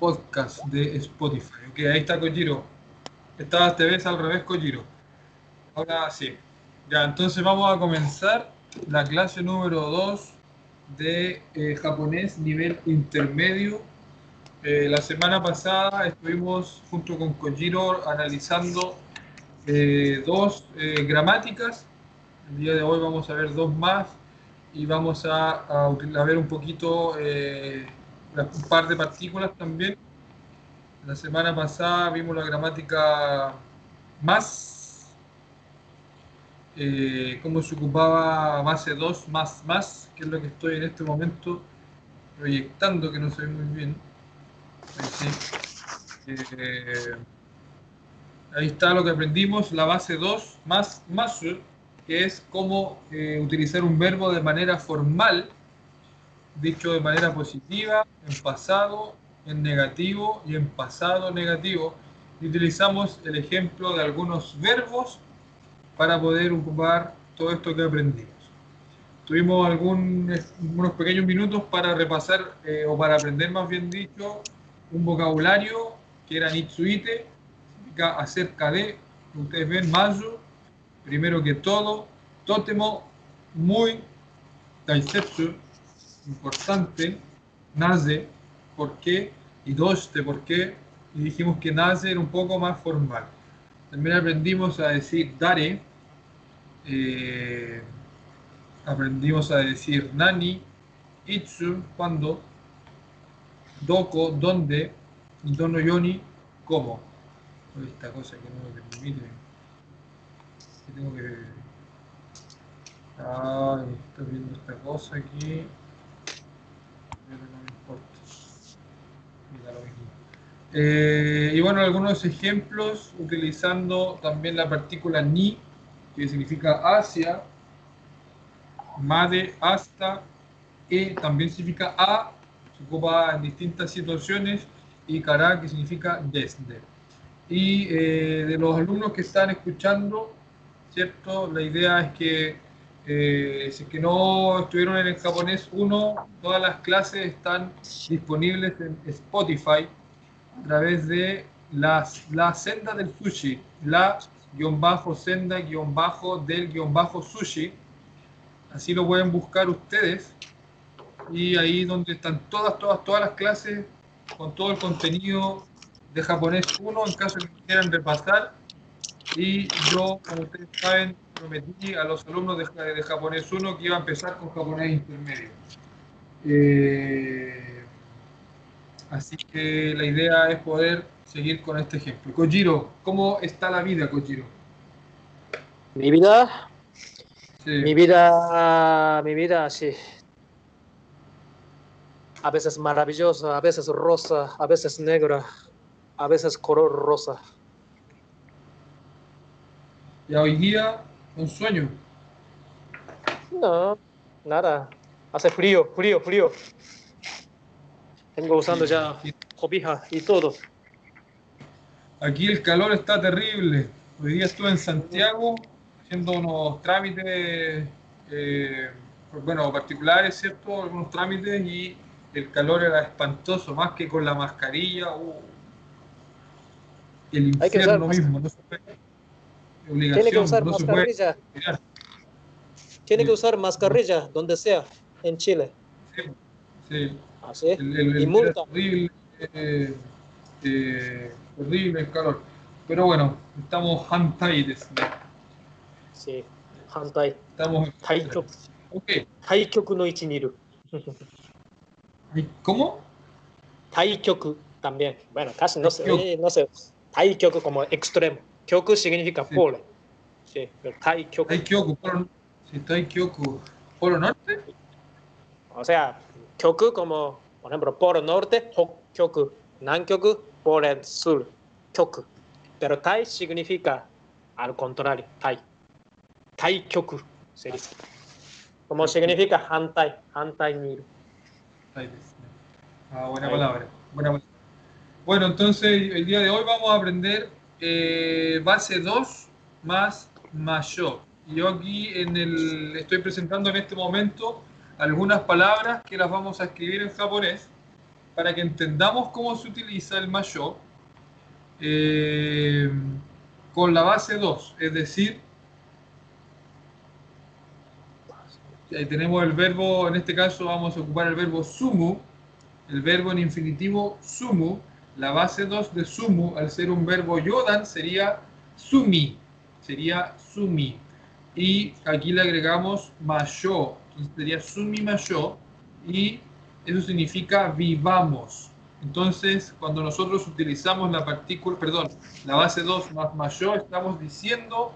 podcast de Spotify. Ok, ahí está Kojiro. Esta te ves al revés, Kojiro. Ahora sí. Ya, entonces vamos a comenzar la clase número 2 de eh, japonés nivel intermedio. Eh, la semana pasada estuvimos junto con Kojiro analizando eh, dos gramáticas. El día de hoy vamos a ver dos más y vamos a, ver un poquito un par de partículas también. La semana pasada vimos la gramática más, eh, cómo se ocupaba base 2 más más, que es lo que estoy en este momento proyectando, que no se ve muy bien. Ahí, eh, ahí está lo que aprendimos, la base 2 más más, que es cómo eh, utilizar un verbo de manera formal dicho de manera positiva, en pasado, en negativo y en pasado negativo. Utilizamos el ejemplo de algunos verbos para poder ocupar todo esto que aprendimos. Tuvimos algunos pequeños minutos para repasar eh, o para aprender más bien dicho un vocabulario que era Nitsuite, acerca de, ustedes ven, Mayu, primero que todo, Totemo, muy, Taisetsu, importante, nace, ¿por qué? Y doste, ¿por qué? Y dijimos que nace era un poco más formal. También aprendimos a decir dare, eh, aprendimos a decir nani, itsu, cuando, doko, donde, dono yoni, cómo. Esta cosa que no me permite. Tengo que. Ay, estoy viendo esta cosa aquí. Eh, y bueno, algunos ejemplos utilizando también la partícula ni, que significa hacia, made, hasta, e también significa a, se ocupa en distintas situaciones, y cara, que significa desde. Y eh, de los alumnos que están escuchando, ¿cierto? La idea es que eh, si es que no estuvieron en el japonés 1, todas las clases están disponibles en Spotify a través de las, la senda del sushi, la guion bajo senda guion bajo del guion bajo sushi. Así lo pueden buscar ustedes. Y ahí donde están todas, todas, todas las clases con todo el contenido de japonés 1 en caso que quieran repasar. Y yo, como ustedes saben, prometí a los alumnos de, de japonés 1 que iba a empezar con japonés intermedio. Eh, así que la idea es poder seguir con este ejemplo. Kojiro, ¿cómo está la vida, Kojiro? Mi vida, sí. mi vida, mi vida, sí. A veces maravillosa, a veces rosa, a veces negra, a veces color rosa. Y hoy día un sueño. No, nada. Hace frío, frío, frío. Tengo usando ya cobija y todo. Aquí el calor está terrible. Hoy día estuve en Santiago haciendo unos trámites, eh, bueno, particulares, ¿cierto? Algunos trámites y el calor era espantoso, más que con la mascarilla. Uh, el infierno mismo, no se tiene que usar mascarilla. Tiene que usar mascarilla donde sea, en Chile. Sí. sí. ¿Así? ¿Ah, el, el, y multa. Eh, eh, horrible el calor. Pero bueno, estamos hantai Sí, hantai. Estamos Taikyoku. Okay. Taikyoku no ichi niru. ¿Cómo? Taikyoku también. Bueno, casi no sé, eh, no sé. Taikyoku como extremo. Kyoku significa sí. polo. Sí, pero Tai Kyoku. Tai Kyoku, polo, sí, tai Kyoku. ¿Polo norte? O sea, Kyoku como, por ejemplo, polo norte, Hokkyoku, Nankyoku, el sur, Kyoku. Pero Tai significa al contrario, Tai. Tai Kyoku se dice. Como significa Hantai, Hantai Niru. Ah, buena palabra. Buena palabra. Bueno, entonces el día de hoy vamos a aprender eh, base 2 más mayor. Yo aquí en el, estoy presentando en este momento algunas palabras que las vamos a escribir en japonés para que entendamos cómo se utiliza el mayo eh, con la base 2, es decir, ahí tenemos el verbo, en este caso vamos a ocupar el verbo sumu, el verbo en infinitivo sumu, la base 2 de sumu, al ser un verbo yodan, sería sumi, sería sumi. Y aquí le agregamos mayo, sería sumi mayo, y eso significa vivamos. Entonces, cuando nosotros utilizamos la partícula, perdón, la base 2 más mayo, estamos diciendo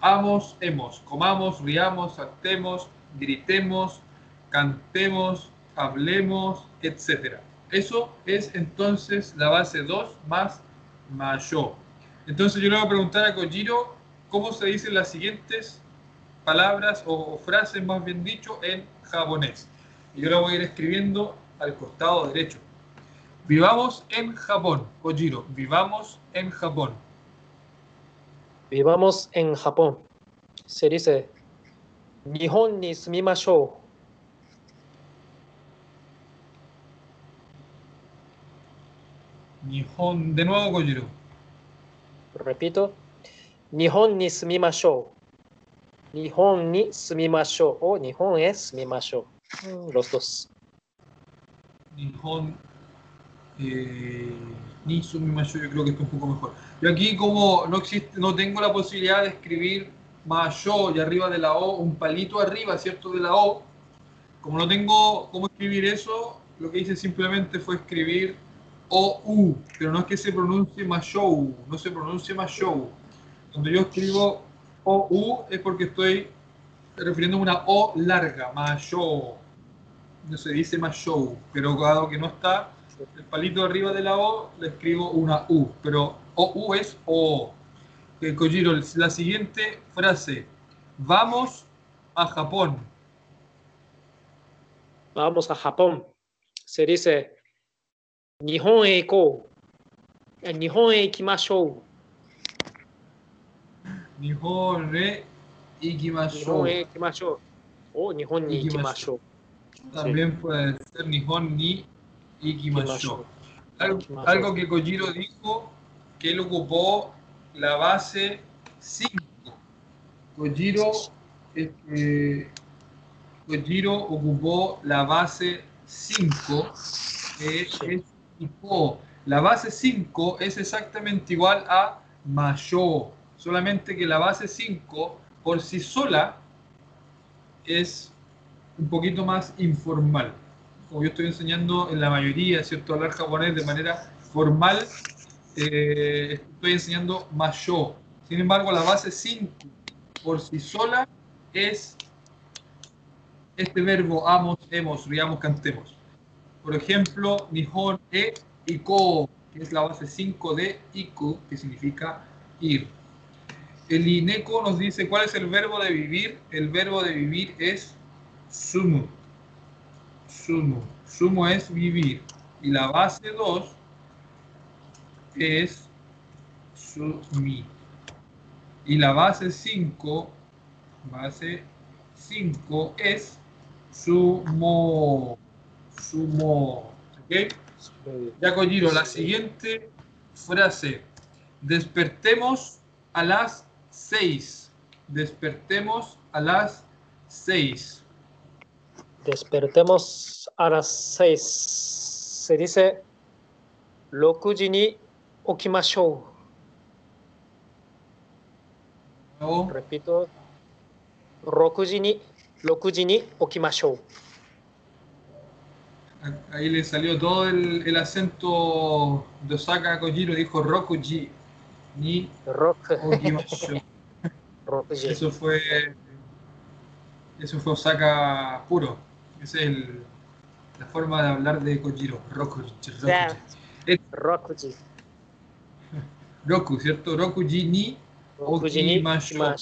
amos, hemos, comamos, riamos, actemos, gritemos, cantemos, hablemos, etc. Eso es entonces la base 2 más mayo. Entonces yo le voy a preguntar a Kojiro cómo se dicen las siguientes palabras o, frases, más bien dicho, en japonés. Y yo lo voy a ir escribiendo al costado derecho. Vivamos en Japón, Kojiro. Vivamos en Japón. Vivamos en Japón. Se dice, Nihon ni sumimashou. Nihon, de nuevo Kojiro. Repito, Nihon ni sumimashou. Nihon ni sumimashou o Nihon es sumimashou. Mm, los dos. Nihon eh, ni sumimashou, yo creo que esto es un poco mejor. Yo aquí como no existe, no tengo la posibilidad de escribir mayo y arriba de la O, un palito arriba, ¿cierto? De la O. Como no tengo cómo escribir eso, lo que hice simplemente fue escribir o-U, pero no es que se pronuncie Mashou, no se pronuncia Mashou. Cuando yo escribo O-U es porque estoy refiriendo a una O larga, Mashou. No se dice Mashou, pero dado que no está el palito arriba de la O, le escribo una U, pero O-U es O. Eh, Kojiro, la siguiente frase. Vamos a Japón. Vamos a Japón. Se dice Nihon e. Nihon e. Nihon ikimashou. Nihon ni ikimashou. También puede ser Nihon ni ikimashou. Algo, algo que Kojiro dijo que él ocupó la base 5. Kojiro, este, Kojiro ocupó la base 5, que es la base 5 es exactamente igual a mayo, solamente que la base 5 por sí sola es un poquito más informal. Como yo estoy enseñando en la mayoría, ¿cierto? Hablar japonés de manera formal, eh, estoy enseñando mayo. Sin embargo, la base 5 por sí sola es este verbo amos, hemos, riamos, cantemos. Por ejemplo, Nihon e Iko, que es la base 5 de Iku, que significa ir. El INECO nos dice cuál es el verbo de vivir. El verbo de vivir es sumu. Sumu. Sumu es vivir. Y la base 2 es sumi. Y la base 5, base 5 es sumo sumo. ¿Ok? Ya Kojiro, la siguiente frase. Despertemos a las 6. Despertemos a las 6. Despertemos a las 6. Se dice 6時に起きましょう。No. Repito. 6時に6時に起きましょう。 Ahí le salió todo el, el acento de Osaka Kojiro, dijo Rokuji. Ni Eso fue. Eso fue Osaka puro. Esa es el, la forma de hablar de Kojiro. Rokuji. Rokuji. Roku, ¿cierto? Rokuji ni Okimashou.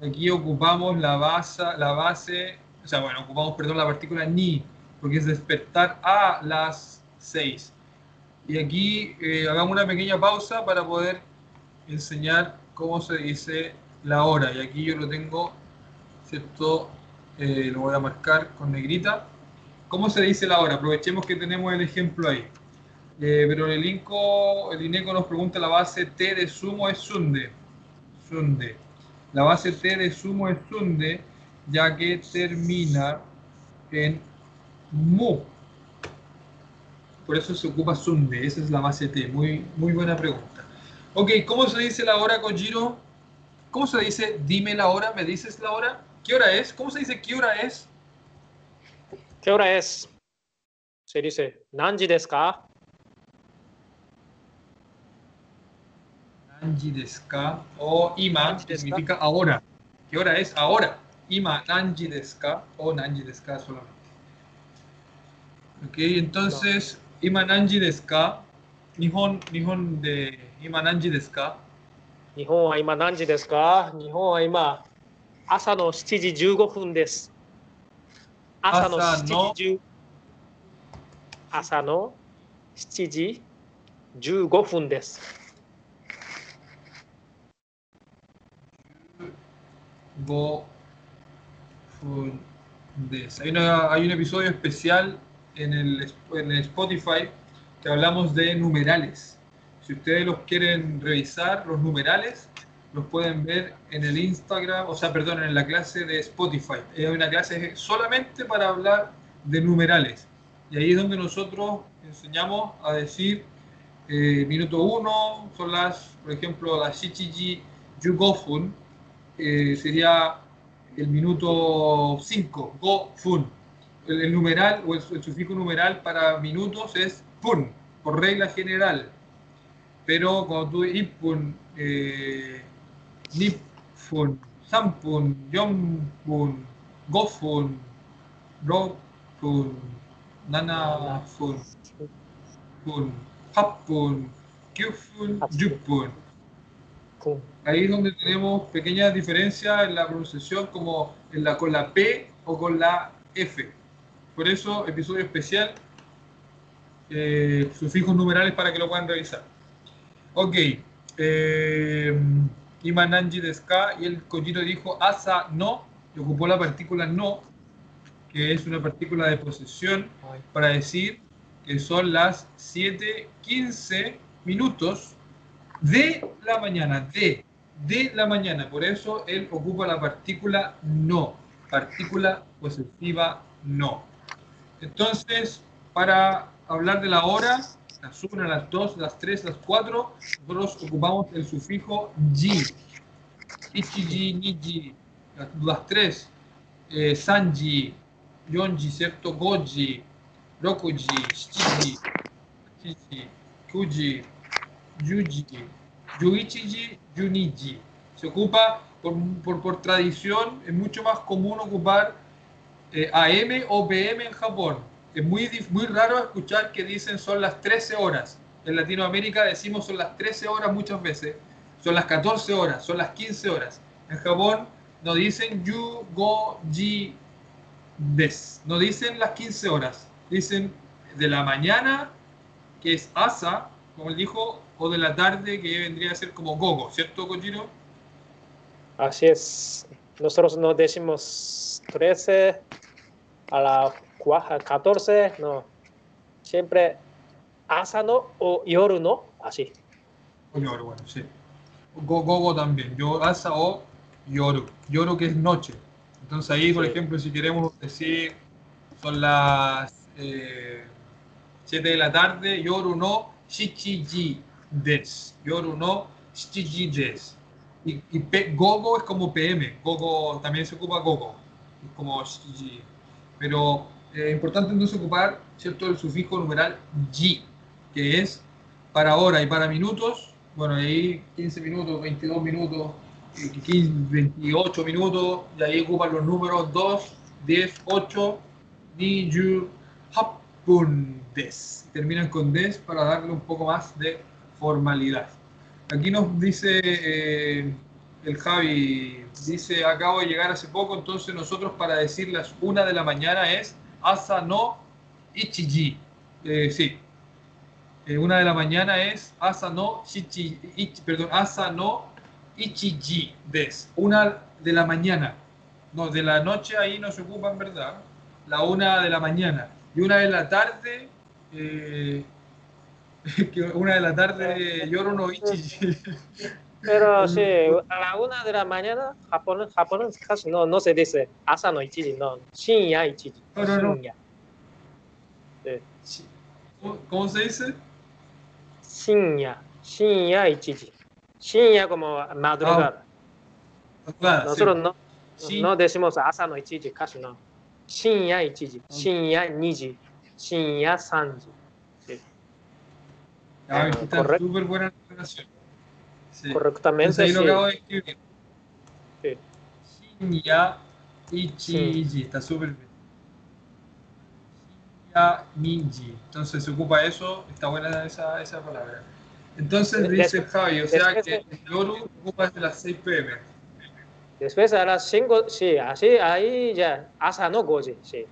Aquí ocupamos la base, la base o sea, bueno, ocupamos, perdón, la partícula ni, porque es despertar a las 6. Y aquí eh, hagamos una pequeña pausa para poder enseñar cómo se dice la hora. Y aquí yo lo tengo, ¿cierto? Eh, lo voy a marcar con negrita. ¿Cómo se dice la hora? Aprovechemos que tenemos el ejemplo ahí. Eh, pero el INCO, el INECO nos pregunta la base T de sumo es sunde. Sunde. La base T de sumo es sunde, ya que termina en mu. Por eso se ocupa sunde. Esa es la base T. Muy, muy buena pregunta. Ok, ¿cómo se dice la hora, Kojiro? ¿Cómo se dice dime la hora? ¿Me dices la hora? ¿Qué hora es? ¿Cómo se dice qué hora es? ¿Qué hora es? Se dice nanji desu ka? Nanji desu ka? O ima significa ahora. ¿Qué hora es? Ahora. 今何時ですか？お何時ですか？それ。OK、entonces、今何時ですか？日本,日本で今何時ですか？日本は今何時ですか？日本は今朝の7時15分です。朝の7時15分。朝の7時15分です。5、Fundes. Hay, una- hay un episodio especial en el, en el Spotify que hablamos de numerales. Si ustedes los quieren revisar, los numerales, los pueden ver en el Instagram, o sea, perdón, en la clase de Spotify. Es una clase solamente para hablar de numerales. Y ahí es donde nosotros enseñamos a decir eh, minuto 1, son las, por ejemplo, las Shichiji Yugofun, eh, sería el minuto 5, go fun. El, el numeral o el, el, sufijo numeral para minutos es pun, por regla general. Pero cuando tú ipun, eh, nipfun, sampun, yompun, gofun, rokun, nanafun, pun, hapun, kyufun, yupun. Ahí es donde tenemos pequeñas diferencias en la pronunciación como en la, con la P o con la F. Por eso, episodio especial, eh, sufijos numerales para que lo puedan revisar. Ok. Eh, Imananji deska y el Kojiro dijo asa no, y ocupó la partícula no, que es una partícula de posesión, para decir que son las 7.15 minutos de la mañana, de, de la mañana. Por eso él ocupa la partícula no, partícula posesiva no. Entonces, para hablar de la hora, las 1, las 2, las 3, las 4, nosotros ocupamos el sufijo ji. Ichiji, niji, las, las 3, eh, sanji, yonji, ¿cierto? Goji, rokuji, shichiji, kuji, yuji, yuichiji, yuniji. Se ocupa por, por, por tradición, es mucho más común ocupar eh, AM o PM en Japón. Es muy, muy raro escuchar que dicen son las 13 horas. En Latinoamérica decimos son las 13 horas muchas veces, son las 14 horas, son las 15 horas. En Japón no dicen yu, go, ji, des. No dicen las 15 horas. Dicen de la mañana, que es asa, como él dijo, o de la tarde, que vendría a ser como gogo, ¿cierto, Kojiro? Así es. Nosotros no decimos 13 a la 14, no. Siempre asano o yoru no, así. O yoru, bueno, sí. Go, gogo también. Yo, asa o yoru. Yoru que es noche. Entonces ahí, por Sí. ejemplo, si queremos decir son las eh, 7 de la tarde, yoru no shichiji des. Yoru no shichiji des. Y, y pe- gogo es como PM. Gogo también se ocupa gogo. Como shichiji. Pero es importante entonces ocupar, ¿cierto?, el sufijo numeral ji, que es para hora y para minutos. Bueno, ahí 15 minutos, 22 minutos, eh, 15, 28 minutos, y ahí ocupan los números 2, 10, 8, ni, yu, hapun, des. Terminan con des para darle un poco más de formalidad. Aquí nos dice eh, el Javi, dice, acabo de llegar hace poco, entonces nosotros para decir las una de la mañana es asa no ichiji. Eh, sí, Eh, una de la mañana es asa no shichi, ichi- perdón, asa no ichiji des. Una de la mañana. No, de la noche ahí no se ocupa en verdad. La una de la mañana. y una de la tarde, eh, que una de la tarde lloro no ichichi. Pero sí, a la una de la mañana, Japón, Japón casi no, no se dice asa no ichiji, no, shinya ichiji. No, no, no. Sí. ¿Cómo, se dice? Shinya, shinya ichiji. Shinya como madrugada. Claro, Nosotros sí. no, Sí. no decimos asa no ichiji, casi no. Shinya ichiji, shinya niji, shinya sanji. Sí. Ah, correcto. súper buena relación. Sí. Correctamente, Entonces ahí lo sí. acabo de escribir. Sí. Shinya Ichiji. Está súper bien. Shinya Niji. Entonces se ocupa eso. Está buena esa, esa palabra. Entonces Des- dice Javi, o sea que de- el Yoru ocupa desde las 6 pm. Después a las 5, sí, así, ahí ya, hasta no goji, sí.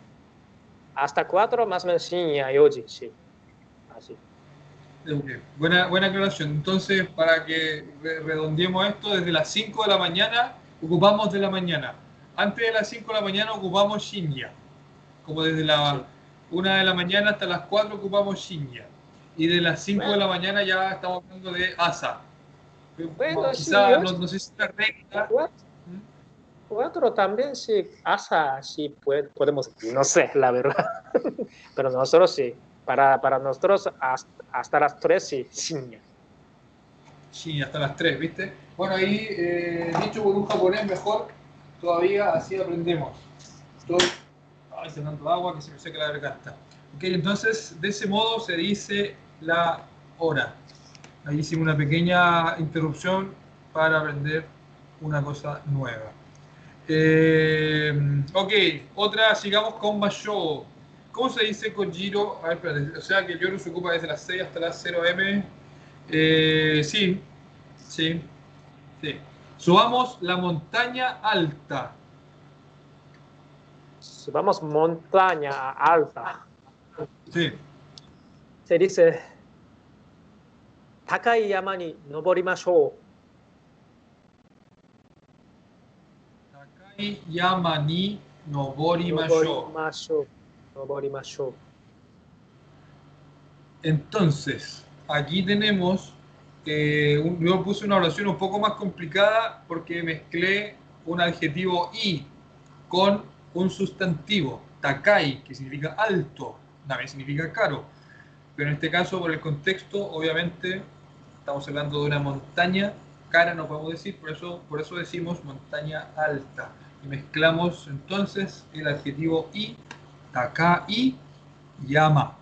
Hasta 4 más o menos shinya yoji, sí. Así. Buena, buena aclaración. Entonces, para que re- redondeemos esto, desde las 5 de la mañana ocupamos de la mañana. Antes de las 5 de la mañana ocupamos Shinya. Como desde la Sí. 1 de la mañana hasta las 4 ocupamos Shinya. Y de las 5 de la mañana ya estamos hablando de Asa. Bueno, Quizá, no, no sé si es la regla. 4 también sí, hasta sí puede- podemos, no sé, la verdad. Pero nosotros sí, para, para nosotros hasta, hasta las 3 sí. Sí, hasta las 3, ¿viste? Bueno, ahí, eh, dicho por un japonés mejor, todavía así aprendemos. Estoy ay, cenando agua que se me seca la garganta. Ok, entonces, de ese modo se dice la hora. Ahí hicimos una pequeña interrupción para aprender una cosa nueva. Eh, ok, otra, sigamos con Basho. ¿Cómo se dice Kojiro? A ver, espérate. O sea que Yoru se ocupa desde las 6 hasta las 0 M. Eh, sí, sí, sí. Subamos la montaña alta. Subamos montaña alta. Sí. Se dice Takai Yamani Noborimashou. Takai Yamani Noborimashou. Entonces, aquí tenemos, eh, yo puse una oración un poco más complicada porque mezclé un adjetivo y con un sustantivo, takai, que significa alto, también significa caro. Pero en este caso, por el contexto, obviamente estamos hablando de una montaña cara, no podemos decir, por eso, por eso decimos montaña alta. Y mezclamos entonces el adjetivo y takai, yama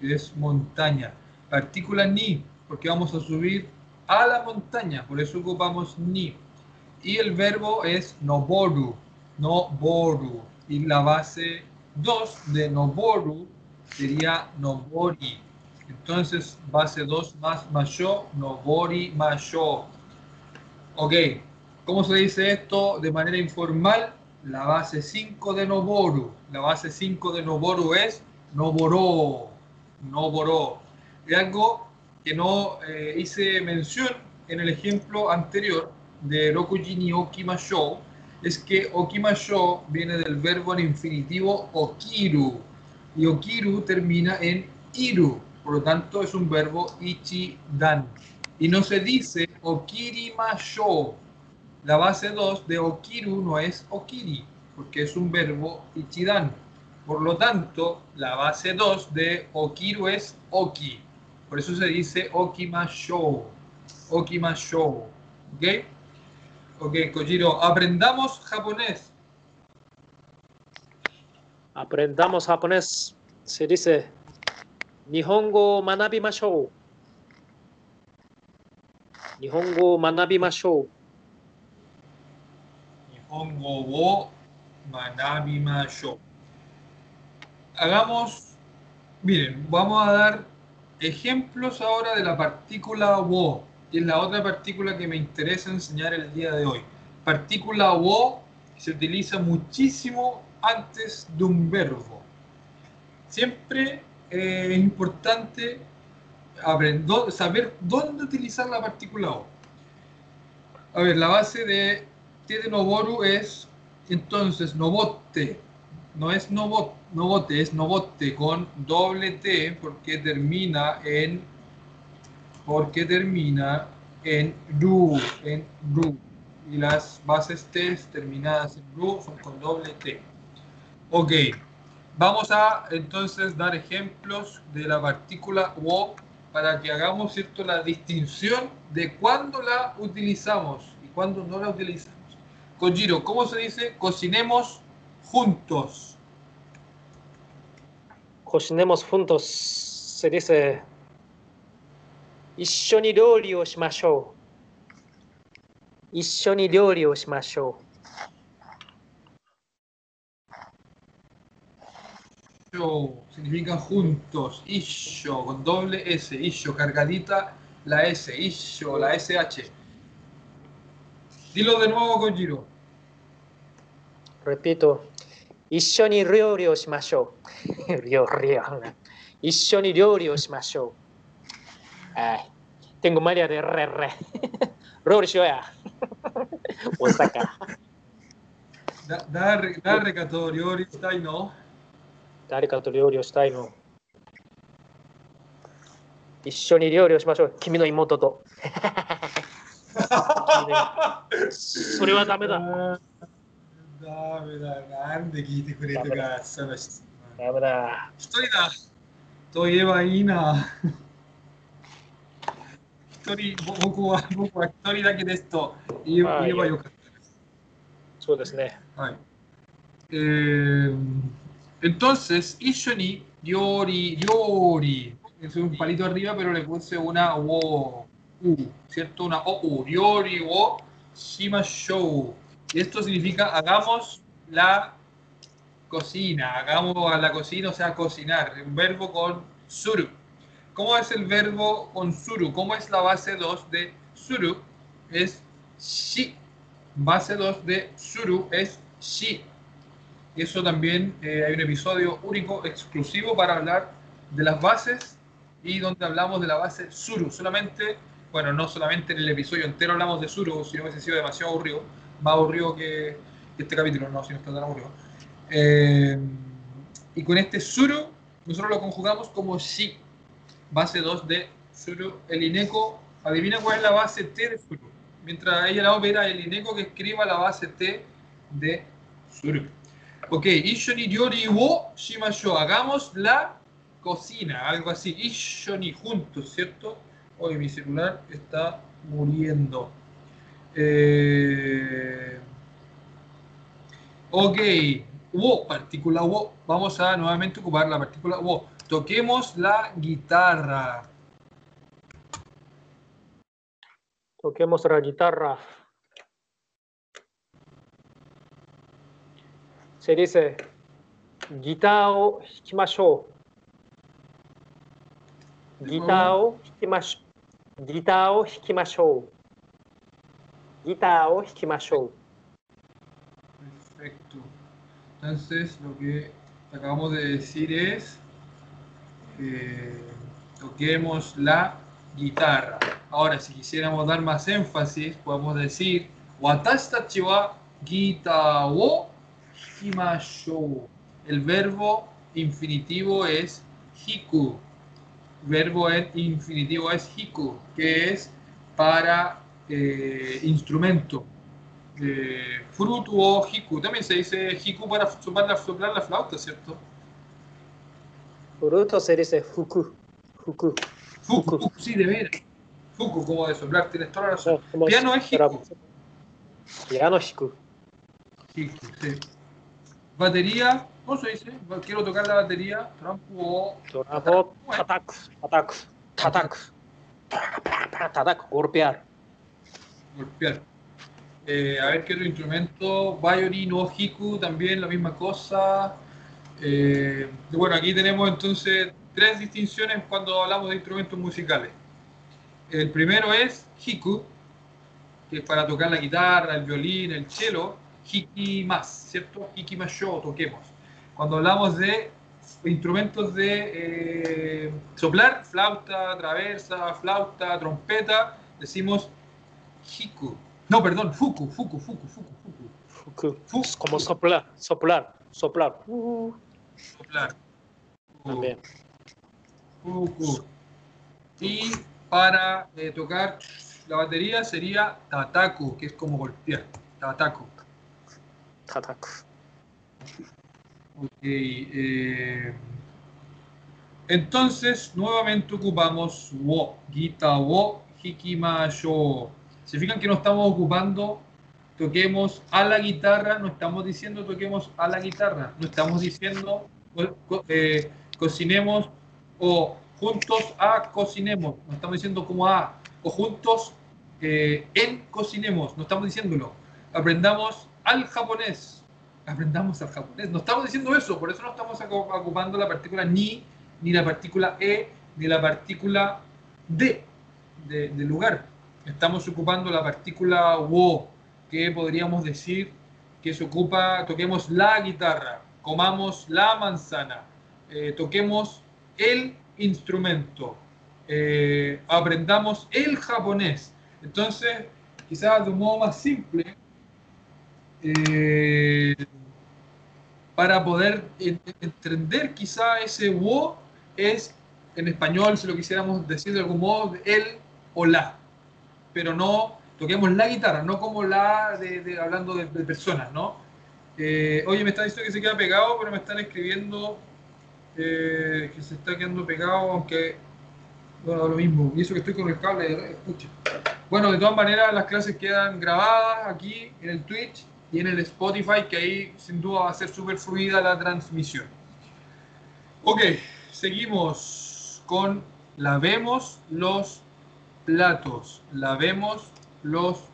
que es montaña. Partícula ni, porque vamos a subir a la montaña, por eso ocupamos ni. Y el verbo es noboru, noboru. Y la base 2 de noboru sería nobori. Entonces, base 2 más masho, nobori masho. Ok, ¿cómo se dice esto de manera informal? La base 5 de noboru. La base 5 de noboru es noboro no boró. Y algo que no eh, hice mención en el ejemplo anterior de Rokuji ni Okimasho es que Okimasho viene del verbo en infinitivo okiru y okiru termina en iru, por lo tanto es un verbo ichidan. Y no se dice okirimasho. La base 2 de okiru no es okiri, porque es un verbo ichidan. Por lo tanto, la base 2 de okiru es oki. Por eso se dice okimashou. Okimashou. ¿Ok? Ok, Kojiro, aprendamos japonés. Aprendamos japonés. Se dice Nihongo manabi mashou. Nihongo manabimashou. う。Nihongo wo manabimashou. Hagamos, miren, vamos a dar ejemplos ahora de la partícula wo, que es la otra partícula que me interesa enseñar el día de hoy. Partícula wo se utiliza muchísimo antes de un verbo. Siempre eh, es importante saber dónde utilizar la partícula wo. A ver, la base de T de Noboru es entonces Nobotte. no es no novote, es novote con doble T porque termina en porque termina en ru, en ru. Y las bases T terminadas en ru son con doble T. Ok, vamos a entonces dar ejemplos de la partícula wo para que hagamos cierto la distinción de cuándo la utilizamos y cuándo no la utilizamos. Kojiro, ¿cómo se dice? Cocinemos juntos. Cocinemos juntos. Se dice. Ishoni ryori o shimashou. O shimashou. Significa juntos. Isho con doble S. Isho cargadita la S. Isho la SH. Dilo de nuevo, Kojiro. Repito, 一緒に料理をしましょう。料理一緒に料理をしましょう。Ay, tengo María de re re. Rory Shoya. Osaka. Dare, dare かと料理したいの誰かと料理をしたいの一緒に料理をしましょう。君の妹と。 それはダメだ。ダメだ。なんで聞いてくれるか、その質問。ダメだ。一人だ。と言えばいいな。人、僕は、僕は一人だけですと言え言えばよかったです。そうですね。はい。えー、entonces, Ishoni, Ryori, Ryori, es un palito arriba, pero le puse una wo, u, ¿cierto? Una o, Ryori, wo, Shimashou. Esto significa hagamos la cocina, hagamos a la cocina, o sea, cocinar, un verbo con suru. ¿Cómo es el verbo con suru? ¿Cómo es la base 2 de suru? Es shi. Base 2 de suru es shi. Eso también eh, hay un episodio único, exclusivo para hablar de las bases y donde hablamos de la base suru. Solamente, bueno, no solamente en el episodio entero hablamos de suru, si no hubiese sido demasiado aburrido, más aburrido que, este capítulo, no, si no está tan aburrido. Eh, y con este suru, nosotros lo conjugamos como shi base 2 de Suru. El INECO, adivina cuál es la base T de Suru. Mientras ella la opera, el INECO que escriba la base T de Suru. Ok, Ishoni Yori wo Shimashou. Hagamos la cocina, algo así. Ishoni juntos, ¿cierto? Hoy mi celular está muriendo. Eh... Ok, partícula wo. Vamos a nuevamente ocupar la partícula wo. Toquemos la guitarra. Toquemos la guitarra. Se dice, guitarra o hikimashou. Guitarra o hikimashou. Guitarra o hikimashou. Guitarra o hikimashou. Perfecto. Entonces, lo que acabamos de decir es eh, toquemos la guitarra. Ahora, si quisiéramos dar más énfasis, podemos decir Watashi wa gita wo himashou. El verbo infinitivo es hiku. Verbo en infinitivo es hiku, que es para eh, instrumento. Eh, fruto o hiku. También se dice hiku para soplar la flauta, ¿cierto? Fruto se dice fuku. Fuku. Fuku, sí, de veras. Fuku, como de soplar, tienes toda la razón. Piano es hiku. Piano es hiku. Hiku, sí. Batería, ¿cómo se dice? Quiero tocar la batería. Trampo. Trampo, tataku, tataku, tataku. Tataku, golpear. Golpear. Eh, a ver qué otro instrumento. Violin o hiku, también la misma cosa. Eh, bueno, aquí tenemos entonces tres distinciones cuando hablamos de instrumentos musicales. El primero es hiku, que es para tocar la guitarra, el violín, el cello. Hiki más, ¿cierto? Hiki más yo, toquemos. Cuando hablamos de instrumentos de eh, soplar, flauta, traversa, flauta, trompeta, decimos hiku. No, perdón, fuku, fuku, fuku, fuku, fuku. Fuku. Fuku. Como soplar, soplar. soplar. Uh, Soplar. También. Ku, ku. Y para eh, tocar la batería sería tataku, que es como golpear. Tataku. Tataku. Ok. eh, entonces, nuevamente ocupamos wo, gita wo, hikimashou. Se fijan que no estamos ocupando toquemos a la guitarra, no estamos diciendo toquemos a la guitarra, no estamos diciendo eh, cocinemos o juntos a cocinemos, no estamos diciendo como a o juntos eh, en cocinemos, no estamos diciéndolo. Aprendamos al japonés, aprendamos al japonés, no estamos diciendo eso, por eso no estamos ocupando la partícula ni, ni la partícula e, ni la partícula de, de lugar. Estamos ocupando la partícula wo, que podríamos decir que se ocupa, toquemos la guitarra, comamos la manzana, eh, toquemos el instrumento, eh, aprendamos el japonés. Entonces, quizás de un modo más simple, eh, para poder en- entender quizá ese wo es en español, si lo quisiéramos decir de algún modo, el o la, pero no toquemos la guitarra, no como la de, hablando de, personas, ¿no? Eh, oye, me están diciendo que se queda pegado, pero me están escribiendo eh, que se está quedando pegado, aunque bueno, lo mismo, y eso que estoy con el cable. Bueno, de todas maneras, las clases quedan grabadas aquí en el Twitch y en el Spotify, que ahí sin duda va a ser súper fluida la transmisión. Ok, seguimos con lavemos los platos. Lavemos los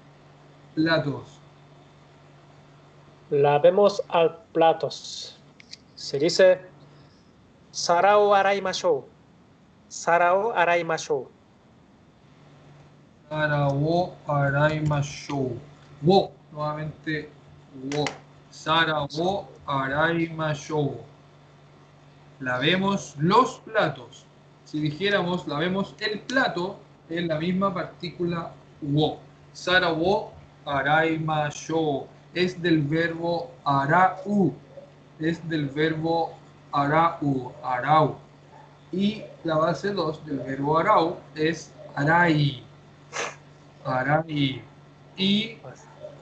platos. Lavemos al platos. Se dice sarao araimashou. Sarao araimashou. Para wo araimashou. Wo, nuevamente wo. Sara wo araimashou. Lavemos los platos. Si dijéramos lavemos el plato, es la misma partícula wo. Sara wo araimashou. Es del verbo arau. Es del verbo arau. Arau. Y la base 2 del verbo arau es arai. Arai. Y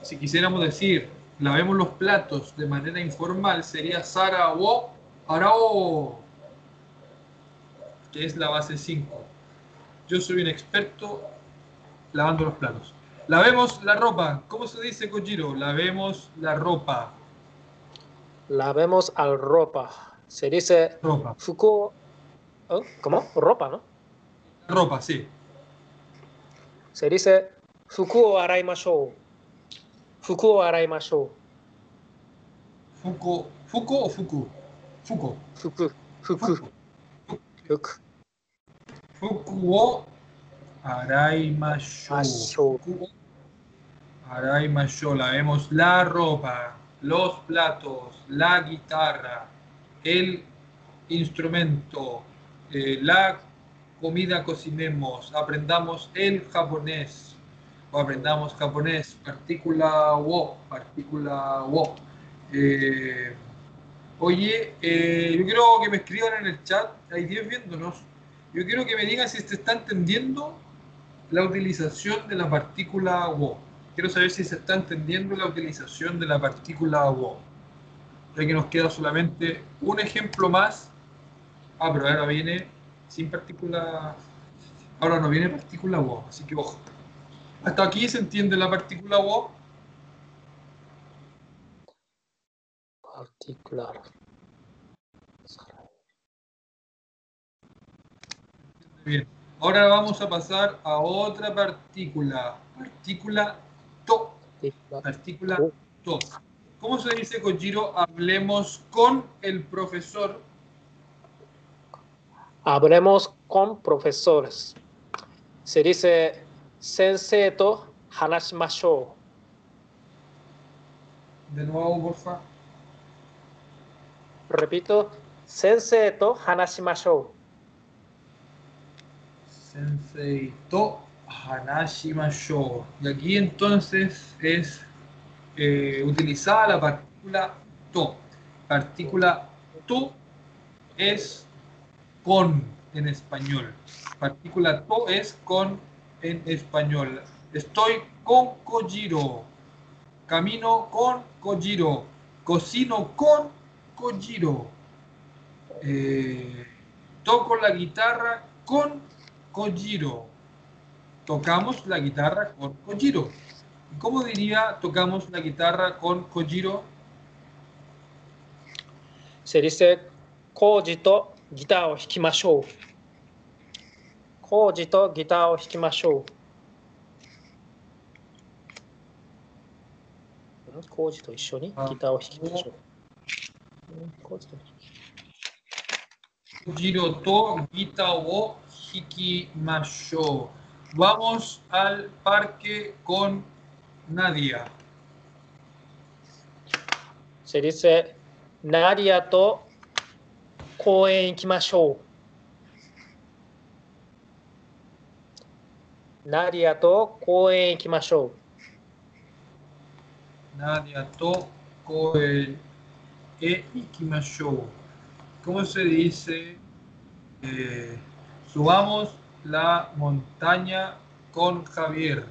si quisiéramos decir lavemos los platos de manera informal, sería Sara wo arao, que es la base 5. Yo soy un experto lavando los platos. Lavemos la ropa. ¿Cómo se dice, Kojiro? Lavemos la ropa. Lavemos al ropa. Se dice Ropa. fuku. ¿eh? ¿Cómo? Ropa, ¿no? Ropa, sí. Se dice fuku o araimashou. Fuku o araimashou. Fuko. ¿Fuko o Fuku? Fuku. Fuku. Fuku. Fuku araimashou. Fuku wo araimashou. Lavemos la ropa, los platos, la guitarra, el instrumento, eh, la comida cocinemos, aprendamos el japonés o aprendamos japonés, partícula wo, partícula wo. Eh, oye, eh, yo quiero que me escriban en el chat, hay 10 viéndonos, yo quiero que me digan si se está entendiendo la utilización de la partícula wo. Quiero saber si se está entendiendo la utilización de la partícula wo. Ya que nos queda solamente un ejemplo más. Ah, pero ahora viene sin partícula. Ahora no viene partícula wo, así que ojo. Hasta aquí se entiende la partícula wo. Particular. Bien. Ahora vamos a pasar a otra partícula. Partícula to. Partícula Oh. to. ¿Cómo se dice, Kojiro? Hablemos con el profesor. Hablemos con profesores. Se dice sensei to hanashimashou. De nuevo, porfa. Repito, sensei to hanashimashou. Sensei to Hanashimashou. Y aquí entonces es eh, utilizada la partícula to. Partícula to es con en español. Partícula to es con en español. Estoy con Kojiro. Camino con Kojiro. Cocino con Kojiro. Eh, toco la guitarra con Kojiro. Tocamos la guitarra con Kojiro. ¿Cómo diría tocamos la guitarra con Kojiro? Se dice Koji to guitarra 王ジとギターを弾きましょう。王子と一緒にギターを弾きましょう。ジロとギターを弾きましょう。Vamos al parque con Nadia. Se dice, Nadia と公園行きましょう。ナディアと公園行きましょう。ナディアと公園行きましょ Nadia to koe e ikimashou. ¿Cómo se dice? Eh, subamos la montaña con Javier. う。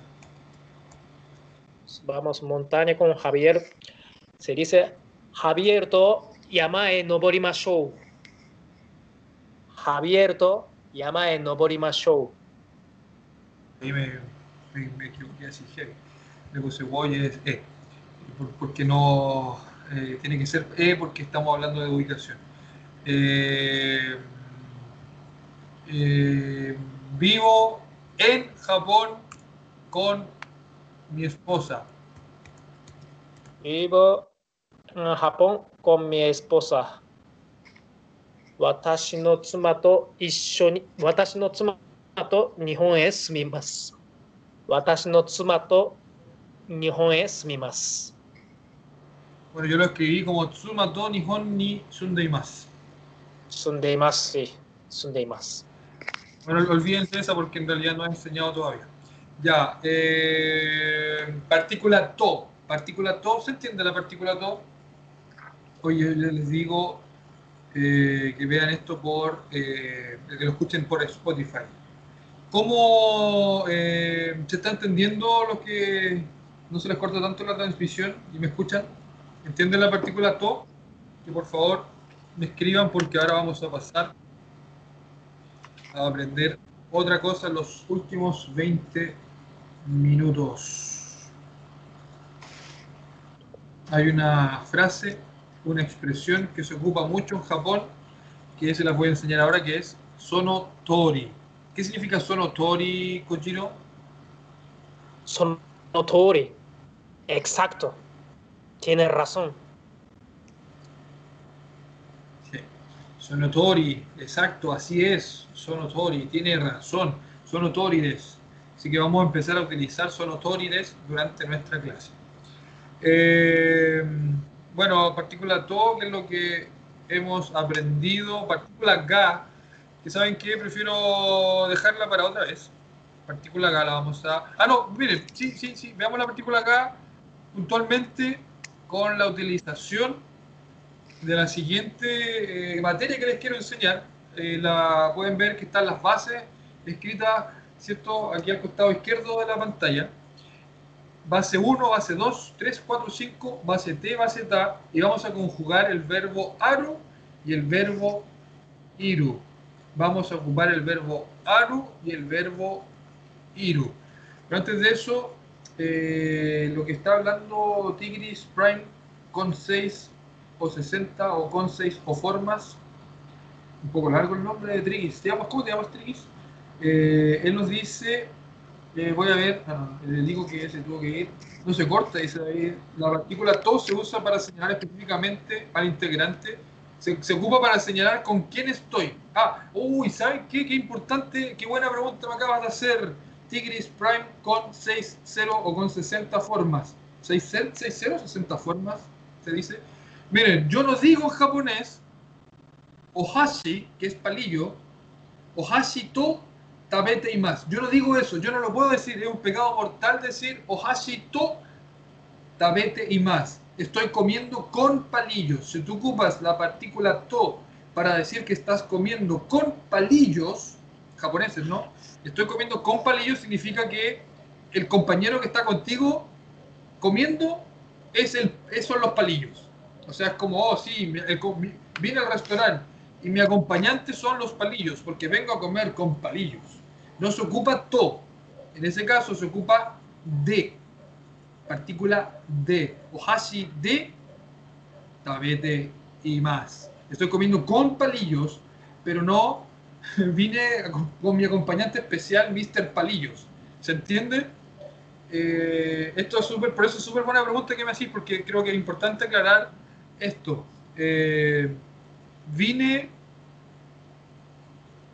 Vamos montaña con Javier. Se dice ハビエルと山へ登 ahí me, me, me equivoqué así, jefe. Le puse E, porque no eh, tiene que ser E porque estamos hablando de ubicación. Eh, eh, vivo en Japón con mi esposa. Vivo en Japón con mi esposa. Watashi no tsuma to watashi no tsuma と日本へ住みます。私の妻と日本へ住みます。 Bueno, yo lo escribí como Tsuma to Nihon ni sundeimasu. 住んでいます。Sí, 住んでいます。 Bueno, olvídense esa porque en realidad no he enseñado todavía. Ya, eh, partícula to. Partícula to, ¿se entiende la partícula to? Oye, yo les digo eh, que vean esto por, eh, que lo escuchen por Spotify. ¿Cómo eh, se está entendiendo lo que no se les corta tanto la transmisión y me escuchan? ¿Entienden la partícula to? Que por favor me escriban porque ahora vamos a pasar a aprender otra cosa en los últimos 20 minutos. Hay una frase, una expresión que se ocupa mucho en Japón, que se las voy a enseñar ahora, que es sonotori. ¿Qué significa sono tori, Kojiro? Exacto. Tienes razón. Sí. Exacto, así es. Sono tori, tiene razón. Sonotorides. Así que vamos a empezar a utilizar sonotórides durante nuestra clase. Eh, bueno, partícula todo, que es lo que hemos aprendido. Partícula Ga que saben que prefiero dejarla para otra vez. Partícula ga la vamos a. Ah, no, miren, sí, sí, sí. Veamos la partícula ga puntualmente con la utilización de la siguiente eh, materia que les quiero enseñar. Eh, la pueden ver que están las bases escritas, ¿cierto? Aquí al costado izquierdo de la pantalla. Base 1, base 2, 3, 4, 5, base T, base TA. Y vamos a conjugar el verbo aru y el verbo iru. Vamos a ocupar el verbo aru y el verbo iru. Pero antes de eso, eh, lo que está hablando Tigris Prime con 6 o 60 o con 6 o formas. Un poco largo el nombre de Trigis. ¿Te llamas, ¿Cómo te Trigis? Eh, él nos dice, eh, voy a ver, ah, le digo que se tuvo que ir, no se corta, dice David. La partícula to se usa para señalar específicamente al integrante. Se, se ocupa para señalar con quién estoy. Ah, uy, ¿sabes qué? Qué importante, qué buena pregunta me acabas de hacer. Tigris Prime con 6, 0 o con 60 formas. 6, 6 0, 60 formas, se dice. Miren, yo no digo en japonés ohashi, que es palillo, ohashi to tabete y más. Yo no digo eso, yo no lo puedo decir, es un pecado mortal decir ohashi to tabete y más. Estoy comiendo con palillos. Si tú ocupas la partícula to para decir que estás comiendo con palillos, japoneses, ¿no? Estoy comiendo con palillos significa que el compañero que está contigo comiendo es el, son los palillos. O sea, es como, oh, sí, el, vine al restaurante y mi acompañante son los palillos, porque vengo a comer con palillos. No se ocupa to. En ese caso se ocupa de. Partícula de. Ohashi de tabete y más. Estoy comiendo con palillos, pero no vine con mi acompañante especial, Mr. Palillos. ¿Se entiende? Eh, esto es súper, por eso es súper buena pregunta que me hacís, porque creo que es importante aclarar esto. Eh, vine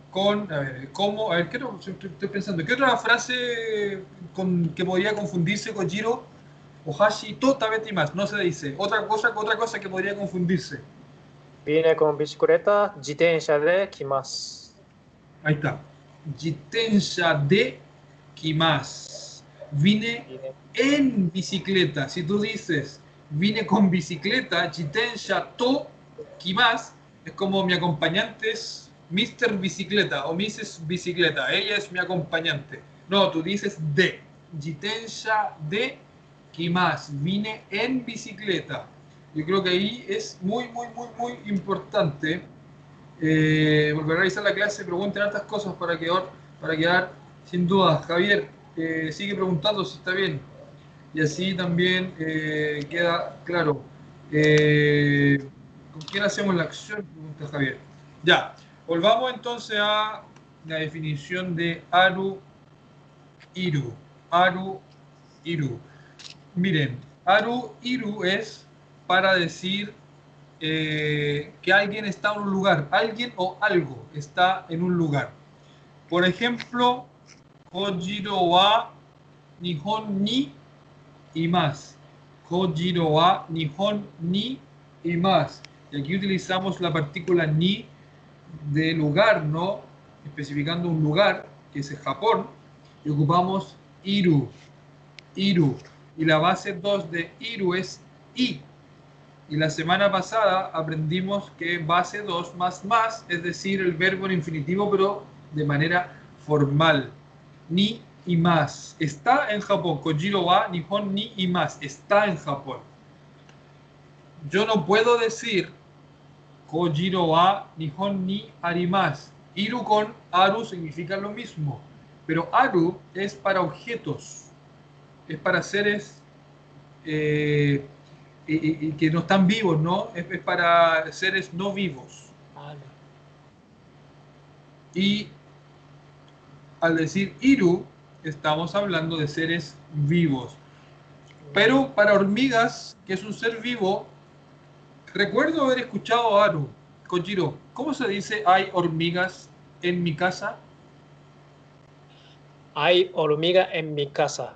con, a ver, ¿cómo? A ver, ¿qué estoy pensando? ¿Qué otra frase con, que podría confundirse con Jiro? Ohashi, totalmente más, no se dice. Otra cosa, otra cosa que podría confundirse. Vine con bicicleta, jitensha de kimasu. Ahí está. Jitensha de kimasu. Vine en bicicleta. Si tú dices, vine con bicicleta, jitensha to kimasu, es como mi acompañante es Mr. Bicicleta o Mrs. Bicicleta. Ella es mi acompañante. No, tú dices de. Jitensha de Kimas. Vine en bicicleta. Yo creo que ahí es muy, muy, muy, muy importante. Eh, volver a revisar la clase, pregunten hartas cosas para quedar, para quedar sin dudas. Javier, eh, sigue preguntando si está bien. Y así también eh, queda claro. ¿Con quién hacemos la acción? Pregunta Javier. Ya, volvamos entonces a la definición de Aru Iru. Aru Iru. Miren, Aru Iru es para decir eh, que alguien está en un lugar, alguien o algo está en un lugar. Por ejemplo, Kojiro wa Nihon ni y más. Kojiro wa Nihon ni y más. Y aquí utilizamos la partícula ni de lugar, ¿no? Especificando un lugar, que es Japón, y ocupamos iru. Iru. Y la base 2 de iru es i. Y la semana pasada aprendimos que base 2 más más, es decir, el verbo en infinitivo, pero de manera formal. Ni y más. Está en Japón. Kojiro wa Nihon ni y más. Está en Japón. Yo no puedo decir Kojiro wa Nihon ni arimas. Iru con aru significa lo mismo. Pero aru es para objetos. Es para seres eh, y, que no están vivos, ¿no? Es, para seres no vivos. Y al decir Iru, estamos hablando de seres vivos. Pero para hormigas, que es un ser vivo, recuerdo haber escuchado a Aru, Kojiro, ¿cómo se dice hay hormigas en mi casa? Hay hormiga en mi casa.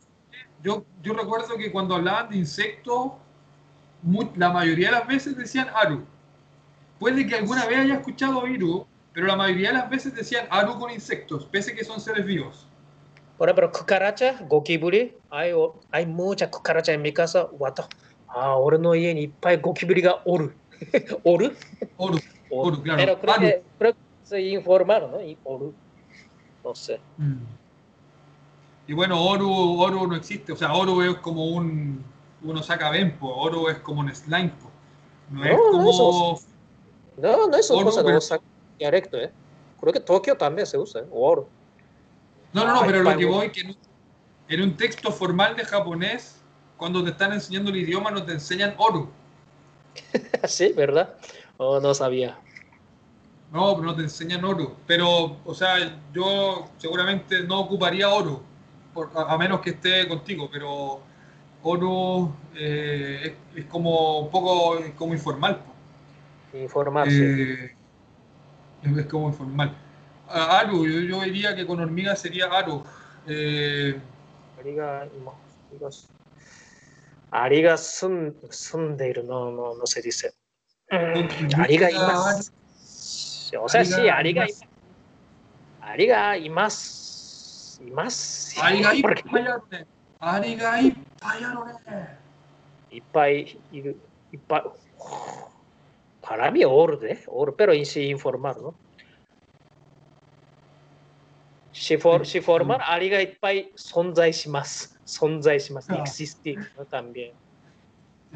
yo, yo recuerdo que cuando hablaban de insectos, la mayoría de las veces decían Aru. Puede que alguna vez haya escuchado Iru, pero la mayoría de las veces decían Aru con insectos, pese que son seres vivos. Por ejemplo, cucaracha, gokiburi, hay, hay muchas cucarachas en mi casa. Wata. Ah, ahora no hay ni pai gokiburi ga oru. ¿Oru? Oru, oru, claro. Pero creo que, creo que se informaron, ¿no? Y oru. No sé. Mm. Y bueno, Oru, Oru no existe. O sea, Oru es como un, uno saca Benpo, oro es como un slime. No, es como. No, no es una cosa pero... no directo, ¿eh? Creo que Tokio también se usa, ¿eh? oro. No, no, no, pero lo que voy que en un texto formal de japonés, cuando te están enseñando el idioma, no te enseñan oro. sí, ¿verdad? Oh, no sabía. No, no te enseñan oro. Pero, o sea, yo seguramente no ocuparía oro, por, a, menos que esté contigo, pero ONU eh, es, como un poco como informal. Informarse. Eh, es como informal. Aru, yo, yo, diría que con hormiga sería Aru. Eh, Ariga, no, arigas. Ariga sun, sunderu, no, no, no se dice. Ariga imas. O sea, ariga, sí, ariga imas. Ariga imas y más. 이 porque... 팔렸네. 아리가 이 팔려노네. 이빠이 이 이빠 바람이 오르네. 오르 pero sí informar, ¿no? Si, for, si forman, ariga itpai sonzai shimasu. Sonzai shimasu. Ah. Existe, ¿no? También.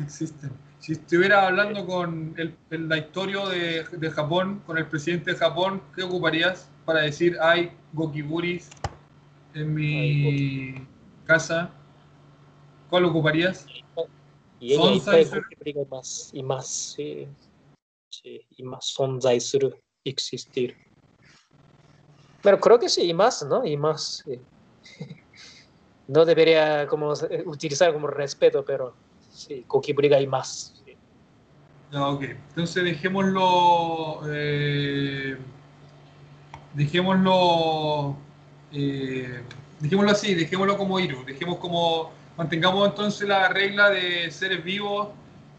Existen. Si estuviera hablando con el, el la historia de, de Japón, con el presidente de Japón, ¿qué ocuparías para decir hay gokiburis en mi casa, ¿cuál ocuparías? Y ella implica más, y más, sí, sí, y más sonzaisuru, existir. Pero creo que sí, y más, ¿no? Y más. No debería como eh, utilizar como respeto, pero sí, kokiburiga y más. Sí. Ah, ok, entonces dejémoslo. Eh, dejémoslo eh, dejémoslo así, dejémoslo como Iru. Dejemos como. Mantengamos entonces la regla de seres vivos.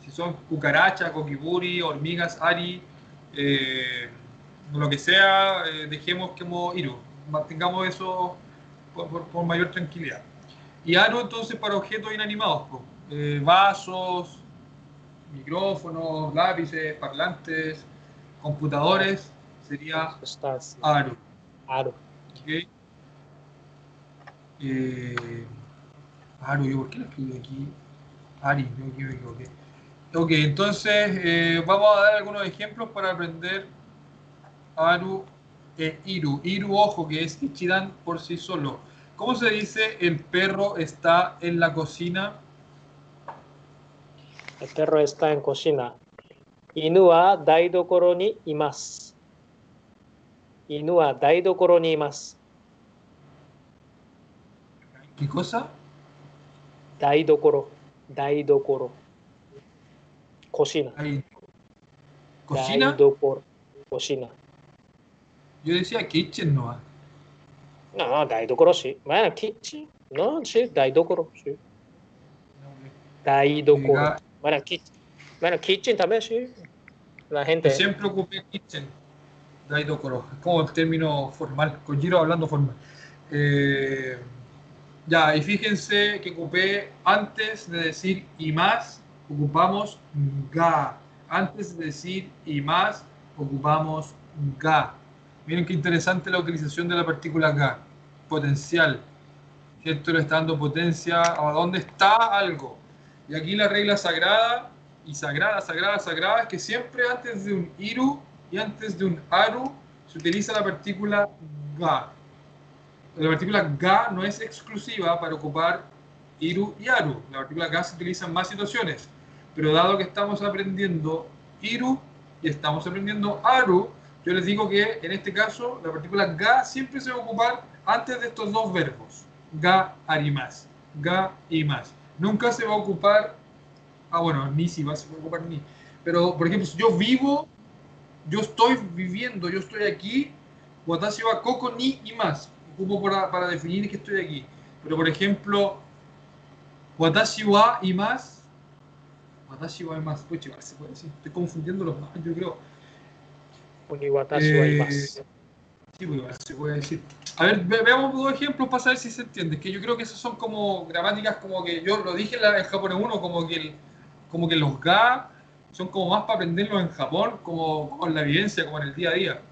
Si son cucarachas, kokiburi, hormigas, ari, eh, lo que sea, eh, dejemos como Iru. Mantengamos eso por, por- por mayor tranquilidad. Y Aru entonces para objetos inanimados, po. Eh, vasos, micrófonos, lápices, parlantes, computadores, sería. Aru. ある。¿ok? Eh, Aru, ¿yo por qué lo escribí aquí? Ari, yo aquí me. Ok, entonces vamos a dar algunos ejemplos para aprender Aru e Iru. Iru, ojo, que es Ichidan por sí solo. ¿Cómo se dice el perro está en la cocina? El perro está en cocina. Inu wa daidokoro ni imasu. Inu wa daidokoro ni imasu. ¿Qué cosa? Daidokoro. Daidokoro. Cocina. Dai... ¿Cocina? Daidokoro. Cocina. Yo decía kitchen no. No, Daidokoro sí. Bueno, kitchen. No, sí, Daidokoro, sí. Daidokoro. Bueno, kitchen. Bueno, kitchen también, sí. La gente. Siempre ocupé kitchen. Daidokoro. Como el término formal. Con Giro hablando formal. Eh ya, y fíjense que ocupé antes de decir y más, ocupamos ga. Antes de decir y más, ocupamos ga. Miren qué interesante la utilización de la partícula ga. Potencial. ¿Cierto? Le está dando potencia a dónde está algo. Y aquí la regla sagrada y sagrada, sagrada, sagrada es que siempre antes de un iru y antes de un aru se utiliza la partícula ga. La partícula ga no es exclusiva para ocupar iru y aru. La partícula ga se utiliza en más situaciones. Pero dado que estamos aprendiendo iru y estamos aprendiendo aru, yo les digo que en este caso la partícula ga siempre se va a ocupar antes de estos dos verbos. Ga, arimas. Ga y más. Nunca se va a ocupar Ah, bueno, ni si va a ocupar ni. Pero, por ejemplo, si yo vivo, yo estoy viviendo, yo estoy aquí, watashi wa koko ni y más ocupo para, para definir que estoy aquí. Pero por ejemplo, Watashi wa y más. Watashi wa y más. Se puede decir. Estoy confundiendo los más, yo creo. Uniwatashi eh, wa y más. Eh, sí, pues, se puede decir. A ver, ve, veamos dos ejemplos para saber si se entiende. Que yo creo que esas son como gramáticas, como que yo lo dije en, la, en japonés 1, como que, el, como que los ga son como más para aprenderlos en Japón, como con la evidencia, como en el día a día.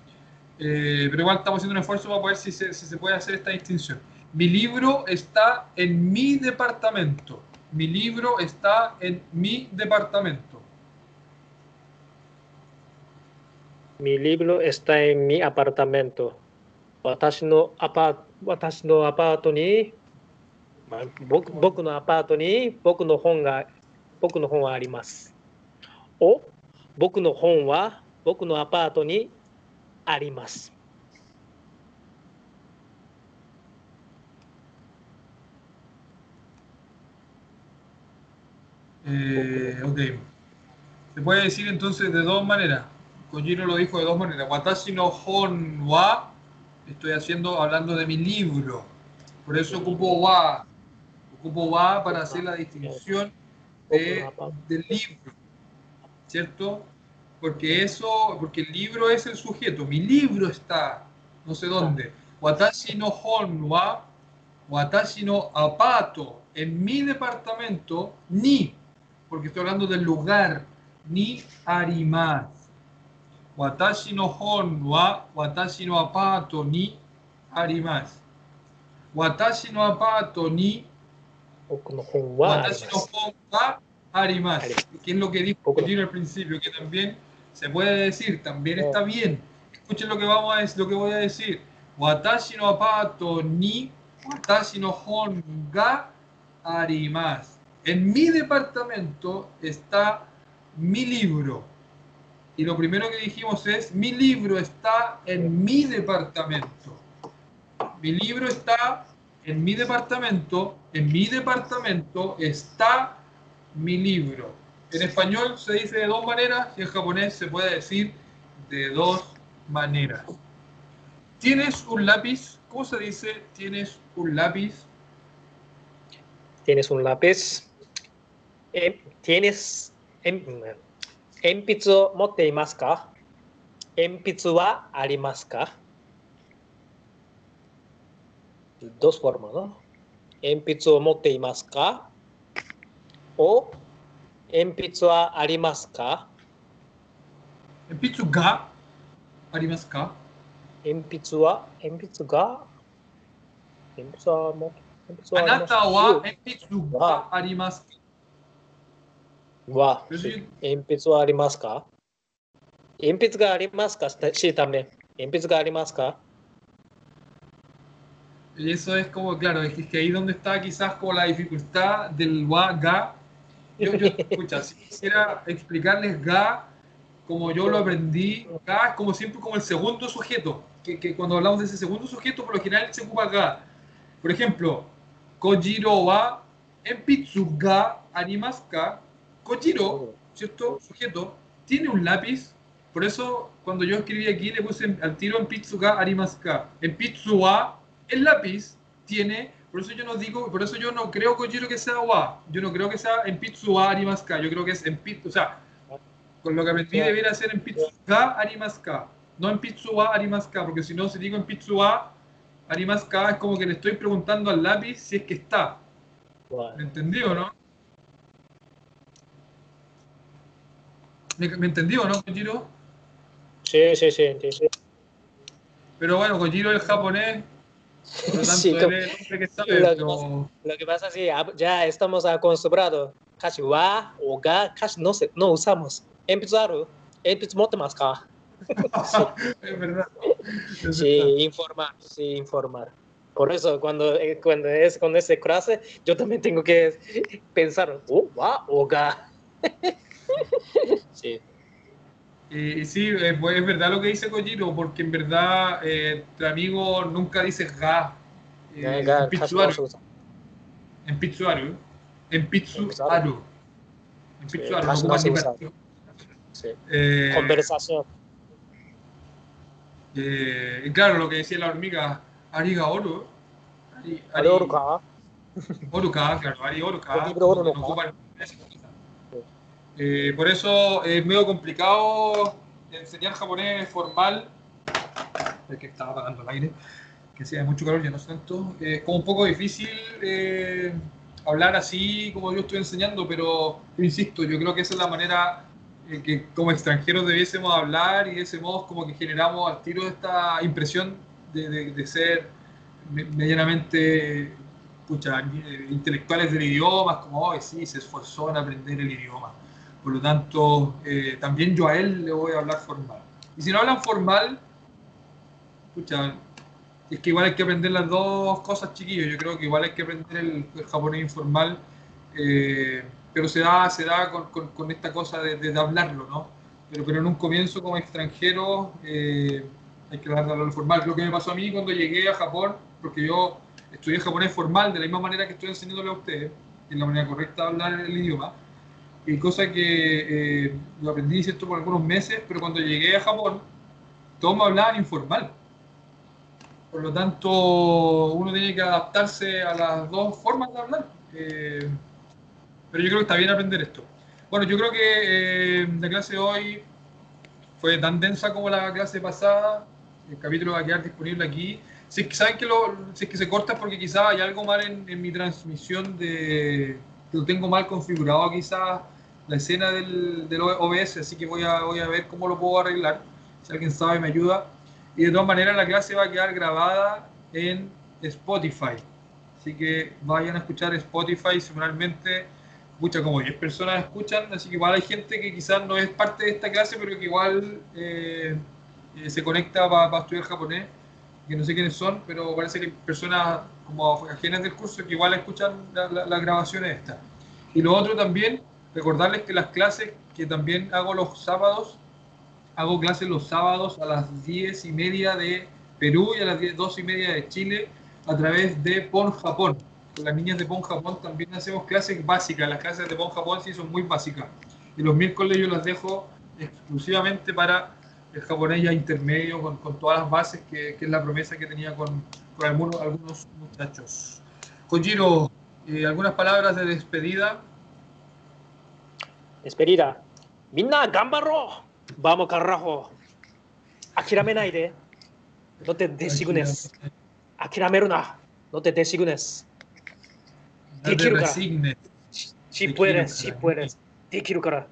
Eh, pero igual estamos haciendo un esfuerzo para ver si se, puede hacer esta distinción. Mi libro está en mi departamento. Mi libro está en mi departamento. Mi libro está en mi apartamento. Watashi no, apa, no ni, boku, no ni, boku no boku no. O, boku no boku no ni あります。お僕の本は僕のアパートにあります。 Ok, Eh, ok. Se puede decir entonces de dos maneras. Kojiro lo dijo de dos maneras. Watashi no hon wa. Estoy haciendo, hablando de mi libro. Por eso ocupo wa. Ocupo wa para hacer la distinción de, del libro. ¿Cierto? Porque eso, porque el libro es el sujeto. Mi libro está, no sé dónde. Watashi no hon wa. Watashi no apato. En mi departamento, ni, porque estoy hablando del lugar, ni arimas. Watashi no hon wa watashi no apato ni arimas. Watashi no apato ni watashi no hon wa arimas. Que es lo que dijo al principio, que también se puede decir, también está bien. Escuchen lo que vamos a lo que voy a decir. Watashi no apato ni watashi no hon ga arimas. En mi departamento está mi libro. Y lo primero que dijimos es, mi libro está en mi departamento. Mi libro está en mi departamento. En mi departamento está mi libro. En español se dice de dos maneras y en japonés se puede decir de dos maneras. ¿Tienes un lápiz? ¿Cómo se dice tienes un lápiz? Tienes un lápiz. Em, tienes. Eh, ¿Empitsu motteimasu ka? ¿Empitsu wa ka? Dos formas, ¿no? ¿Empitsu motteimasu ka? O 鉛筆はありますか？鉛筆がありますか？鉛筆は？鉛筆が？鉛筆はもあなたは鉛筆がありますか？は、鉛筆はありますか？鉛筆がありますか？しため。鉛筆がありますか？Eso es como, claro, es que ahí donde está quizás como la dificultad del wa, ga. Yo, yo escucha, si quisiera explicarles ga como yo lo aprendí, ga es como siempre como el segundo sujeto, que, que cuando hablamos de ese segundo sujeto, por lo general se ocupa ga. Por ejemplo, Kojiro wa enpitsu ga arimasu ka Kojiro, ¿cierto? Sujeto, tiene un lápiz. Por eso, cuando yo escribí aquí, le puse al tiro en Pitsuga Arimaska. En Pitsuwa, el lápiz tiene. Por eso yo no digo, por eso yo no creo Kojiro que sea wa. Yo no creo que sea en Pitsuwa Arimaska. Yo creo que es en Pit, o sea, con lo que aprendí debería ser en Pitsuga Arimaska. No en Pitsuwa Arimaska, porque si no, si digo en Pitsuwa Arimaska, es como que le estoy preguntando al lápiz si es que está. ¿Me entendió, no? ¿Me, ¿Me entendió, no, Kojiro? Sí, sí, sí, sí. Pero bueno, Kojiro es japonés, lo sí, que lo, que pasa, es que ah, ya estamos acostumbrados. Casi va o ga, casi no, se, no usamos. Empezaron, más acá. es verdad. Es sí, informar, sí, informar. Por eso, cuando, eh, cuando es con ese frase, yo también tengo que pensar, oh, va o ga. sí. Y, sí, es, bu- es verdad lo que dice Kojiro, porque en verdad eh, tu amigo nunca dice ga. Eh, en Pitsuaru, en Pitsuaru, en Pitsuaru, en Pitsuaru, no Sí. Eh, Conversación. eh, y claro, lo que decía la hormiga, Ariga Oro. Ari, ¿A oru ka? Oruka, claro, Ari Oruka. No no cosa. Eh, por eso es medio complicado enseñar japonés formal. Es que estaba apagando el aire, que hacía mucho calor, ya no es tanto. Eh, Es como un poco difícil eh, hablar así como yo estoy enseñando, pero insisto, yo creo que esa es la manera eh, que como extranjeros debiésemos hablar y de ese modo como que generamos al tiro esta impresión de, de- de ser me- medianamente pucha, eh, intelectuales del idioma, como hoy sí, se esforzó en aprender el idioma. Por lo tanto, eh, también yo a él le voy a hablar formal. Y si no hablan formal, pucha, es que igual hay que aprender las dos cosas, chiquillos. Yo creo que igual hay que aprender el, el japonés informal, eh, pero se da, se da con, con- con esta cosa de, de hablarlo, ¿no? Pero, pero en un comienzo como extranjero eh, hay que hablarlo formal. Lo que me pasó a mí cuando llegué a Japón, porque yo estudié japonés formal de la misma manera que estoy enseñándole a ustedes, es la manera correcta de hablar el idioma. Y cosa que eh, lo aprendí ¿cierto? por algunos meses, pero cuando llegué a Japón, todos me hablaban informal. Por lo tanto, uno tiene que adaptarse a las dos formas de hablar. Eh, pero yo creo que está bien aprender esto. Bueno, yo creo que eh, la clase de hoy fue tan densa como la clase pasada. El capítulo va a quedar disponible aquí. Si es que saben que, lo, si es que se corta es porque quizás hay algo mal en, en mi transmisión de... lo tengo mal configurado quizás la escena del, del OBS, así que voy a, voy a ver cómo lo puedo arreglar. Si alguien sabe, me ayuda. Y de todas maneras, la clase va a quedar grabada en Spotify. Así que vayan a escuchar Spotify semanalmente. Muchas como 10 personas escuchan, así que igual hay gente que quizás no es parte de esta clase, pero que igual eh, eh, se conecta para estudiar japonés, que no sé quiénes son, pero parece que personas como ajenas del curso que igual escuchan las la, grabaciones estas. Y lo otro también, recordarles que las clases que también hago los sábados, hago clases los sábados a las 10 y media de Perú y a las 10, 2 y media de Chile a través de PON Japón. Con las niñas de PON Japón también hacemos clases básicas. Las clases de PON Japón sí son muy básicas. Y los miércoles yo las dejo exclusivamente para el japonés ya intermedio, con, todas las bases, que, es la promesa que tenía con, con algunos, algunos muchachos. Kojiro, eh, ¿algunas palabras de despedida? despedida. Minna, gambaro. Vamos, carajo. Akirame naide. No te designes. Akirameru. No te designes. Te quiero, cara. Si puedes, si puedes. Te quiero, cara.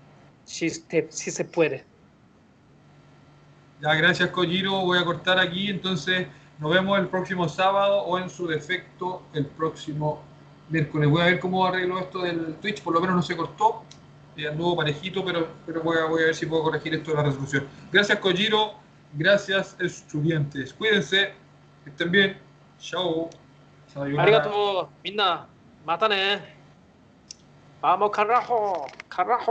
Si, te, si se puede. Ya, gracias, Kojiro. Voy a cortar aquí. Entonces, nos vemos el próximo sábado o en su defecto el próximo miércoles. Voy a ver cómo arreglo esto del Twitch. Por lo menos no se cortó anduvo parejito, pero, pero voy, a, voy a ver si puedo corregir esto de la resolución. Gracias, Kojiro. Gracias, estudiantes. Cuídense. Que estén bien. Chao. Arigato. Minna. Matane. Vamos, carajo. Carajo.